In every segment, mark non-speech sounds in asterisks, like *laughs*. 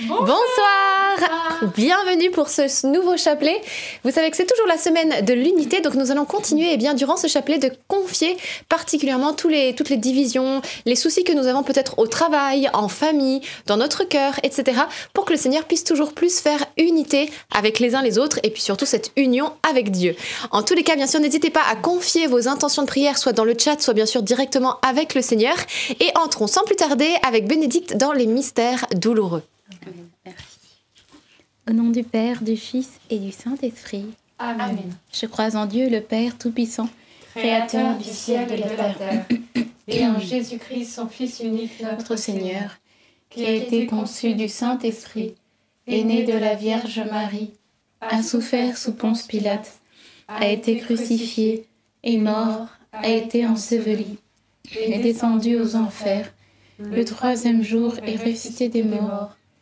Bonsoir. Bienvenue pour ce nouveau chapelet. Vous savez que c'est toujours la semaine de l'unité, donc nous allons continuer et eh bien durant ce chapelet de confier particulièrement toutes les divisions, les soucis que nous avons peut-être au travail, en famille, dans notre cœur, etc. pour que le Seigneur puisse toujours plus faire unité avec les uns les autres et puis surtout cette union avec Dieu. En tous les cas, bien sûr, n'hésitez pas à confier vos intentions de prière soit dans le chat, soit bien sûr directement avec le Seigneur et entrons sans plus tarder avec Bénédicte dans les mystères douloureux. Merci. Au nom du Père, du Fils et du Saint-Esprit. Amen. Je crois en Dieu, le Père Tout-Puissant, Créateur du ciel et de la terre, et en Jésus-Christ, son Fils unique, notre Seigneur, qui a été conçu du Saint-Esprit, est né de la Vierge Marie, a souffert sous Ponce Pilate, a été crucifié, est mort, a été enseveli, est descendu aux enfers, le troisième jour est ressuscité des morts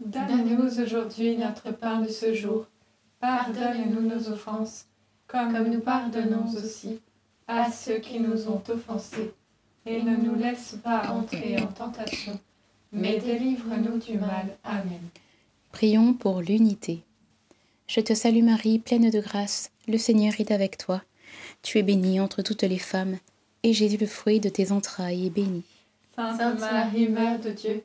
Donne-nous aujourd'hui notre pain de ce jour. Pardonne-nous nos offenses, comme nous pardonnons aussi à ceux qui nous ont offensés. Et ne nous laisse pas entrer en tentation, mais délivre-nous du mal. Amen. Prions pour l'unité. Je te salue Marie, pleine de grâce, le Seigneur est avec toi. Tu es bénie entre toutes les femmes, et Jésus, le fruit de tes entrailles, est béni. Sainte Marie, Mère de Dieu,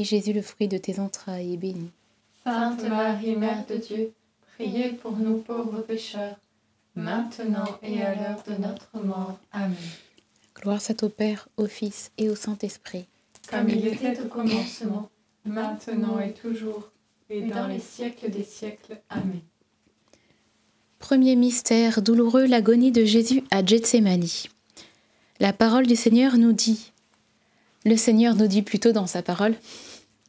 et Jésus, le fruit de tes entrailles, est béni. Sainte Marie, Mère de Dieu, priez pour nous pauvres pécheurs, maintenant et à l'heure de notre mort. Amen. Gloire soit au Père, au Fils et au Saint-Esprit. Comme il était au commencement, maintenant et toujours, et dans les siècles des siècles. Amen. Premier mystère douloureux, l'agonie de Jésus à Gethsemane. La parole du Seigneur nous dit, le Seigneur nous dit plutôt dans sa parole,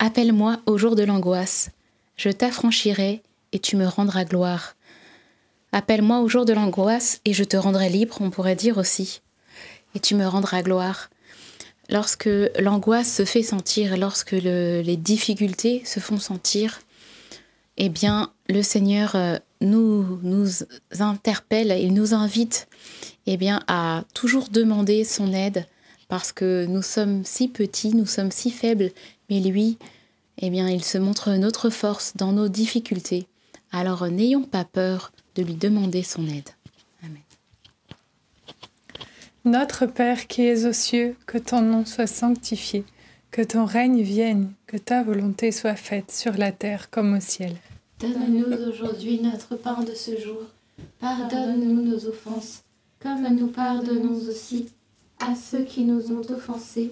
Appelle-moi au jour de l'angoisse, je t'affranchirai et tu me rendras gloire. Appelle-moi au jour de l'angoisse et je te rendrai libre, on pourrait dire aussi, et tu me rendras gloire. Lorsque l'angoisse se fait sentir, lorsque les difficultés se font sentir, eh bien, le Seigneur euh, nous, nous interpelle, il nous invite eh à toujours demander son aide, parce que nous sommes si petits, nous sommes si faibles, mais lui, eh bien, il se montre notre force dans nos difficultés. Alors n'ayons pas peur de lui demander son aide. Amen. Notre Père qui es aux cieux, que ton nom soit sanctifié, que ton règne vienne, que ta volonté soit faite sur la terre comme au ciel. Donne-nous aujourd'hui notre pain de ce jour. Pardonne-nous nos offenses, comme nous pardonnons aussi à ceux qui nous ont offensés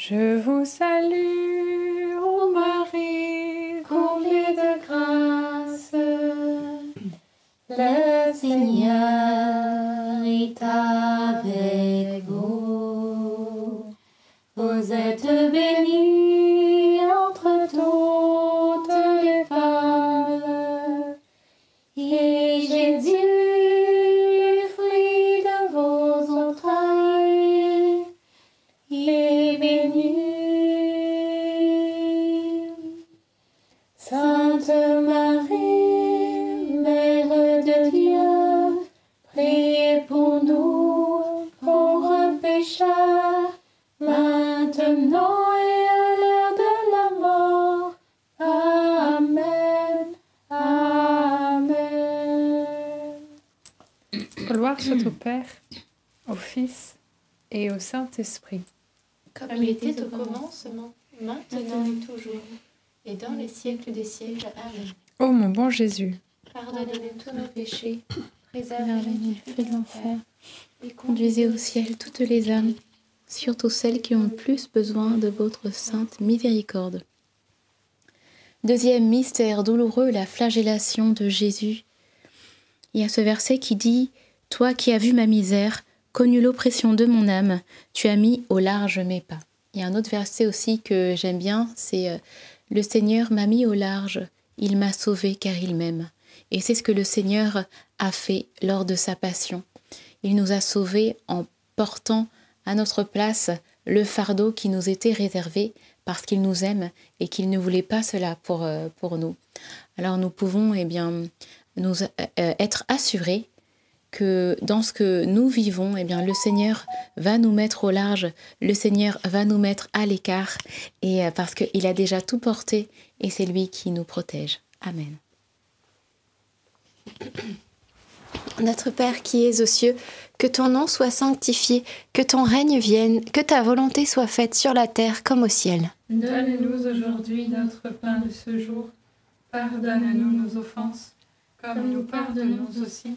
Je vous salue, ô Marie, Comblée de grâce, le Seigneur est avec vous. Vous êtes bénie Gloire soit au *clears throat* Père, au Fils et au Saint-Esprit. Comme il était au commencement, maintenant et toujours, et dans les siècles des siècles. Amen. Ô mon bon Jésus, Pardonnez-nous tous nos péchés, Préservez préservez-nous du feu de l'enfer. et Conduisez au ciel toutes les âmes, surtout celles qui ont le plus besoin de votre sainte miséricorde. Deuxième mystère douloureux, la flagellation de Jésus. Il y a ce verset qui dit Toi qui as vu ma misère, connu l'oppression de mon âme, tu as mis au large mes pas. Il y a un autre verset aussi que j'aime bien, c'est euh, Le Seigneur m'a mis au large, il m'a sauvé car il m'aime. Et c'est ce que le Seigneur a fait lors de sa passion. Il nous a sauvés en portant à notre place le fardeau qui nous était réservé parce qu'il nous aime et qu'il ne voulait pas cela pour, euh, pour nous. Alors nous pouvons eh bien, nous, euh, être assurés que dans ce que nous vivons, eh bien, le Seigneur va nous mettre au large, le Seigneur va nous mettre à l'écart, et euh, parce qu'il a déjà tout porté, et c'est lui qui nous protège. Amen. *coughs* Notre Père qui es aux cieux, que ton nom soit sanctifié, que ton règne vienne, que ta volonté soit faite sur la terre comme au ciel. Donne-nous aujourd'hui notre pain de ce jour. Pardonne-nous nos offenses, comme nous pardonnons aussi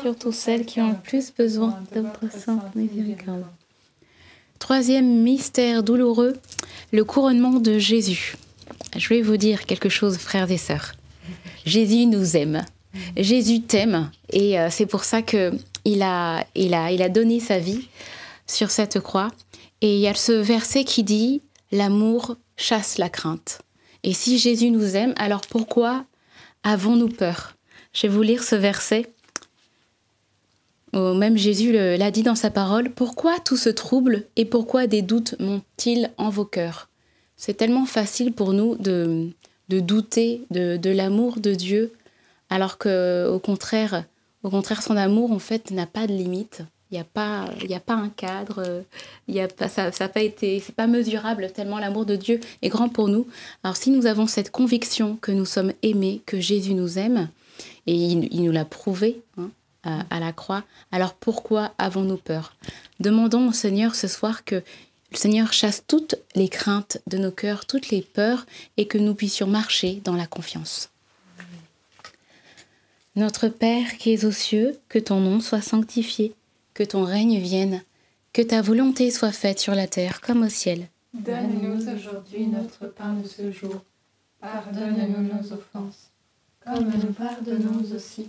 surtout celles qui ont le plus besoin de votre. Troisième mystère douloureux, le couronnement de Jésus. Je vais vous dire quelque chose, frères et sœurs. Jésus nous aime. Jésus t'aime et euh, c'est pour ça que il a, il, a, il a donné sa vie sur cette croix. Et il y a ce verset qui dit L'amour chasse la crainte. Et si Jésus nous aime, alors pourquoi avons-nous peur? Je vais vous lire ce verset. Même Jésus l'a dit dans sa parole. Pourquoi tout ce trouble et pourquoi des doutes montent-ils en vos cœurs? C'est tellement facile pour nous de, de douter de, l'amour de Dieu, alors que au contraire, au contraire, son amour en fait n'a pas de limite. Il n'y a pas, il a pas un cadre. Il a pas, ça, ça pas été, c'est pas mesurable tellement l'amour de Dieu est grand pour nous. Alors si nous avons cette conviction que nous sommes aimés, que Jésus nous aime, et il, il nous l'a prouvé hein, à, la croix, alors pourquoi avons-nous peur? Demandons au Seigneur ce soir que le Seigneur chasse toutes les craintes de nos cœurs, toutes les peurs, et que nous puissions marcher dans la confiance. Notre Père qui es aux cieux, que ton nom soit sanctifié, que ton règne vienne, que ta volonté soit faite sur la terre comme au ciel. Donne-nous aujourd'hui notre pain de ce jour. Pardonne-nous nos offenses, comme nous pardonnons aussi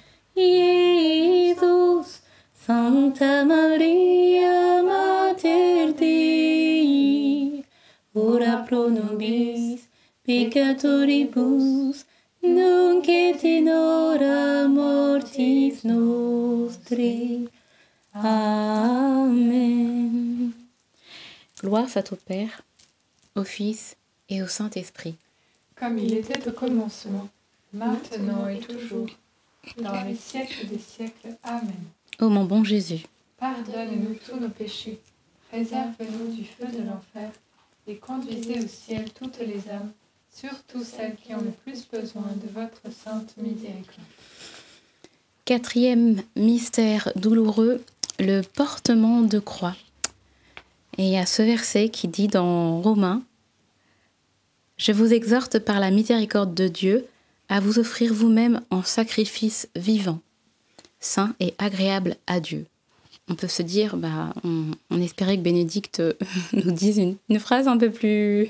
Iesus. Sancta Maria, Mater Dei, ora pro nobis peccatoribus, nunc et in hora mortis nostre. Amen. Gloire soit au Père, au Fils et au Saint-Esprit. Comme il était au commencement, maintenant et toujours, dans les siècles des siècles. Amen. Ô mon bon Jésus, Pardonne-nous tous nos péchés, préserve-nous du feu de l'enfer, et conduisez au ciel toutes les âmes, surtout celles qui ont le plus besoin de votre sainte miséricorde. quatrième mystère douloureux, le portement de croix. Et il y a ce verset qui dit dans Romains, Je vous exhorte par la miséricorde de Dieu à vous offrir vous-même en sacrifice vivant, saint et agréable à Dieu. On peut se dire, bah, on, espérait que Bénédicte *laughs* nous dise une, une phrase un peu plus,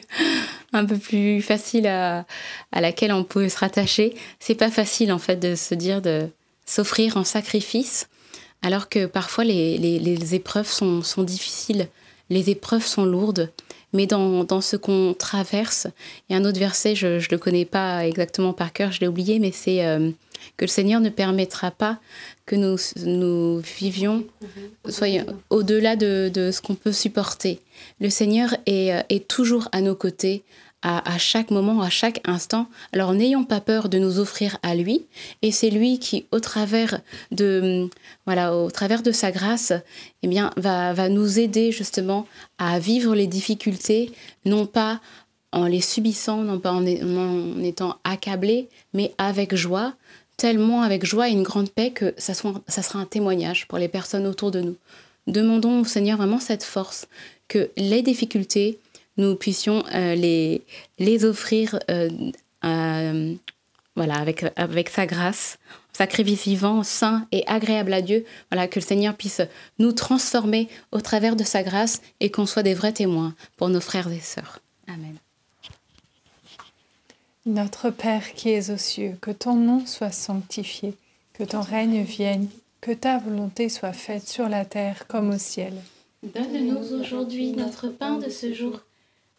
un peu plus facile à, à laquelle on peut se rattacher. C'est pas facile en fait de se dire de s'offrir en sacrifice, alors que parfois les, les, les épreuves sont, sont difficiles, les épreuves sont lourdes. Mais dans, dans ce qu'on traverse, il y a un autre verset, je ne le connais pas exactement par cœur, je l'ai oublié, mais c'est euh, que le Seigneur ne permettra pas que nous, nous vivions soyons au-delà de, de ce qu'on peut supporter. Le Seigneur est, euh, est toujours à nos côtés, à, à chaque moment, à chaque instant. Alors n'ayons pas peur de nous offrir à lui, et c'est lui qui, au travers de voilà, au travers de sa grâce, eh bien, va, va nous aider justement à vivre les difficultés, non pas en les subissant, non pas en, en étant accablés, mais avec joie, tellement avec joie et une grande paix que ça, soit, ça sera un témoignage pour les personnes autour de nous. Demandons au Seigneur vraiment cette force, que les difficultés, nous puissions euh, les, les offrir euh, euh, voilà, avec, avec sa grâce, sacrifice vivant, saint et agréable à Dieu, voilà, que le Seigneur puisse nous transformer au travers de sa grâce et qu'on soit des vrais témoins pour nos frères et sœurs. Amen. Notre Père qui es aux cieux, que ton nom soit sanctifié, que ton règne vienne, que ta volonté soit faite sur la terre comme au ciel. Donne-nous aujourd'hui notre pain de ce jour.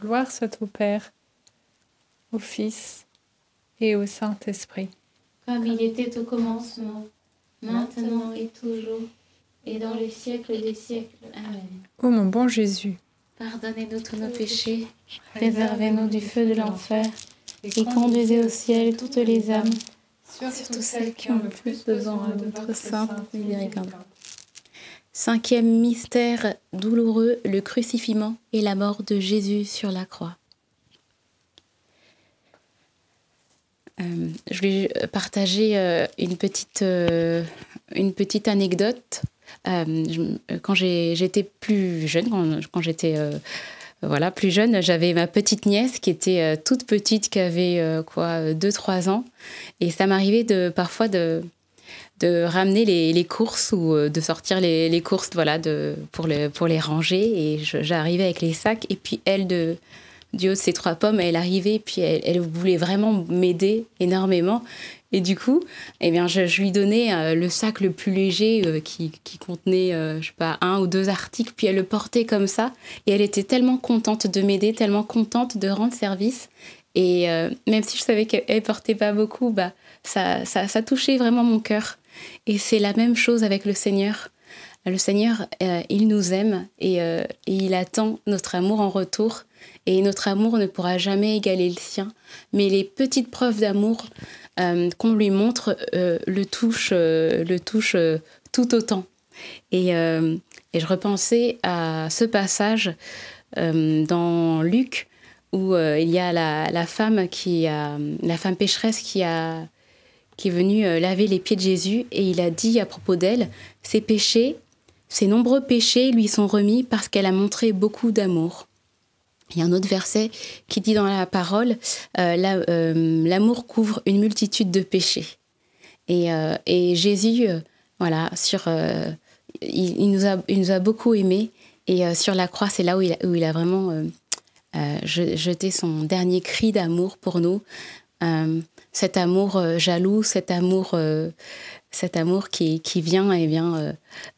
Gloire soit au Père, au Fils et au Saint-Esprit. Comme il était au commencement, maintenant et toujours, et dans les siècles des siècles. Amen. Ô mon bon Jésus, Pardonnez-nous tous nos péchés, préservez-nous du feu de l'enfer, et conduisez au ciel toutes les âmes, surtout celles qui ont le plus besoin de votre sainte miséricorde. Cinquième mystère douloureux, le crucifixion et la mort de Jésus sur la croix. Euh, je voulais partager euh, une, petite, euh, une petite anecdote. Quand j'étais plus jeune, quand, j'étais voilà, plus jeune, j'avais ma petite nièce qui était toute petite, qui avait quoi, 2-3 ans. Et ça m'arrivait de, parfois de, de ramener les, les courses ou euh, de sortir les, les courses voilà, de, pour, le, pour les ranger. Et j'arrivais avec les sacs. Et puis elle, de, du haut de ses trois pommes, elle arrivait. Puis elle, voulait vraiment m'aider énormément. Et du coup, eh bien, je, lui donnais euh, le sac le plus léger euh, qui, qui contenait, je sais pas, un ou deux articles. Puis elle le portait comme ça. Et elle était tellement contente de m'aider, tellement contente de rendre service. Et même si je savais qu'elle portait pas beaucoup, bah, ça, ça touchait vraiment mon cœur. Et c'est la même chose avec le Seigneur. Le Seigneur, euh, il nous aime et, euh, et il attend notre amour en retour. Et notre amour ne pourra jamais égaler le sien. Mais les petites preuves d'amour euh, qu'on lui montre le touchent touche, tout autant. Et, et je repensais à ce passage dans Luc où il y a la, la femme qui a, la femme pécheresse qui a qui est venue euh, laver les pieds de Jésus et il a dit à propos d'elle ses péchés, ses nombreux péchés lui sont remis parce qu'elle a montré beaucoup d'amour. Il y a un autre verset qui dit dans la parole, l'amour couvre une multitude de péchés. Et, Jésus, voilà, sur, il, nous a, il nous a beaucoup aimés. Et sur la croix, c'est là où il a vraiment jeté son dernier cri d'amour pour nous. Cet amour jaloux, cet amour cet amour qui, qui vient et vient euh,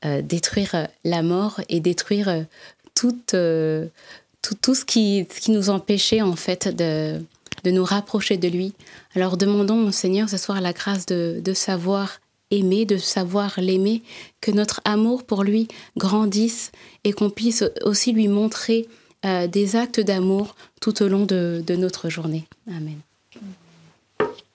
euh, détruire la mort et détruire euh, tout, tout, ce, qui, qui nous empêchait en fait de, de nous rapprocher de lui. Alors demandons au Seigneur ce soir la grâce de, de savoir aimer, de savoir l'aimer, que notre amour pour lui grandisse et qu'on puisse aussi lui montrer des actes d'amour tout au long de, de notre journée. Amen.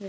Je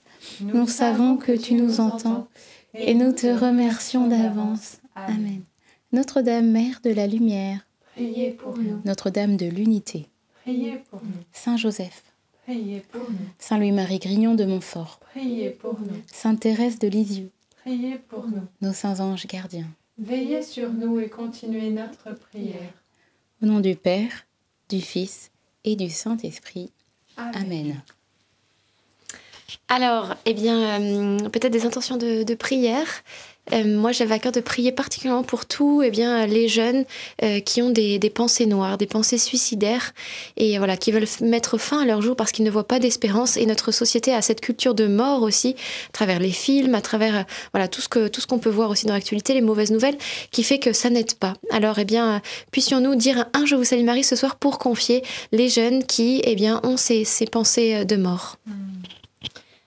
Nous savons que tu nous entends et nous te remercions d'avance. Amen. Notre-Dame, Mère de la Lumière, Priez pour nous, Notre-Dame de l'Unité, priez pour nous, Saint Joseph, priez pour nous, Saint Louis-Marie Grignon de Montfort, priez pour nous, Sainte Thérèse de Lisieux, priez pour nous. nos saints anges gardiens. Veillez sur nous et continuez notre prière. Au nom du Père, du Fils et du Saint-Esprit. Amen. Alors, eh bien, euh, peut-être des intentions de, prière. Euh, moi, j'avais à cœur de prier particulièrement pour tous eh bien, les jeunes euh, qui ont des, pensées noires, des pensées suicidaires, et voilà, qui veulent mettre fin à leur jour parce qu'ils ne voient pas d'espérance. Et notre société a cette culture de mort aussi, à travers les films, à travers voilà, tout ce qu'on peut voir aussi dans l'actualité, les mauvaises nouvelles, qui fait que ça n'aide pas. Alors, eh bien, puissions-nous dire un Je vous salue Marie ce soir pour confier les jeunes qui eh bien, ont ces, pensées de mort.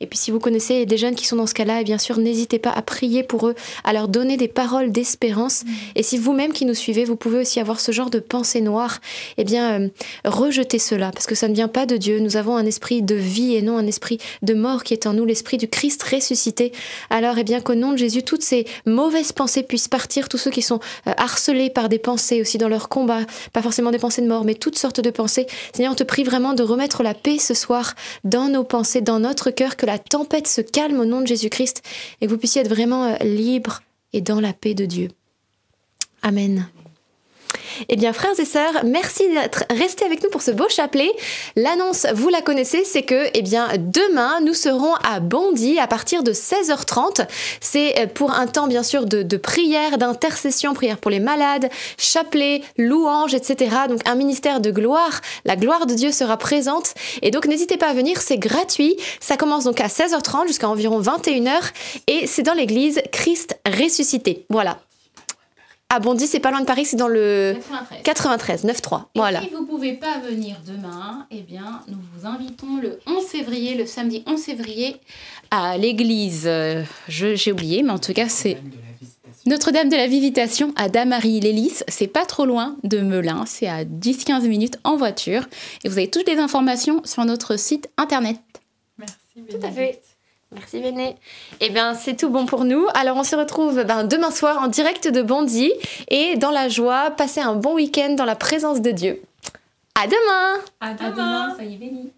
Et puis si vous connaissez des jeunes qui sont dans ce cas-là, et bien sûr, n'hésitez pas à prier pour eux, à leur donner des paroles d'espérance. Et si vous-même qui nous suivez, vous pouvez aussi avoir ce genre de pensée noire, eh bien, euh, rejetez cela, parce que ça ne vient pas de Dieu. Nous avons un esprit de vie et non un esprit de mort qui est en nous, l'esprit du Christ ressuscité. Alors, eh bien, qu'au nom de Jésus, toutes ces mauvaises pensées puissent partir, tous ceux qui sont euh, harcelés par des pensées aussi dans leur combat, pas forcément des pensées de mort, mais toutes sortes de pensées. Seigneur, on te prie vraiment de remettre la paix ce soir dans nos pensées, dans notre cœur, que la tempête se calme au nom de Jésus-Christ et que vous puissiez être vraiment euh, libre et dans la paix de Dieu. Amen. Eh bien, frères et sœurs, merci d'être restés avec nous pour ce beau chapelet. L'annonce, vous la connaissez, c'est que, eh bien, demain, nous serons à Bondy à partir de 16h30. C'est euh, pour un temps, bien sûr, de, de prière, d'intercession, prière pour les malades, chapelet, louange, etc. Donc, un ministère de gloire. La gloire de Dieu sera présente. Et donc, n'hésitez pas à venir, c'est gratuit. Ça commence donc à 16h30 jusqu'à environ 21h. Et c'est dans l'église Christ ressuscité. Voilà. À Bondy, c'est pas loin de Paris, c'est dans le 93. 93, 9-3. Voilà. Si vous ne pouvez pas venir demain, eh bien, nous vous invitons le 11 février, le samedi 11 février, à l'église. euh, je- J'ai oublié, mais en tout cas, c'est Notre-Dame de la Visitation à Damary-Lélis. C'est pas trop loin de Melun, c'est à 10-15 minutes en voiture. Et vous avez toutes les informations sur notre site internet. Merci. Tout à fait. Merci Véné. Eh bien, c'est tout bon pour nous. Alors, on se retrouve ben, demain soir en direct de Bondy et dans la joie, passer un bon week-end dans la présence de Dieu. À demain À demain. soyez bénis.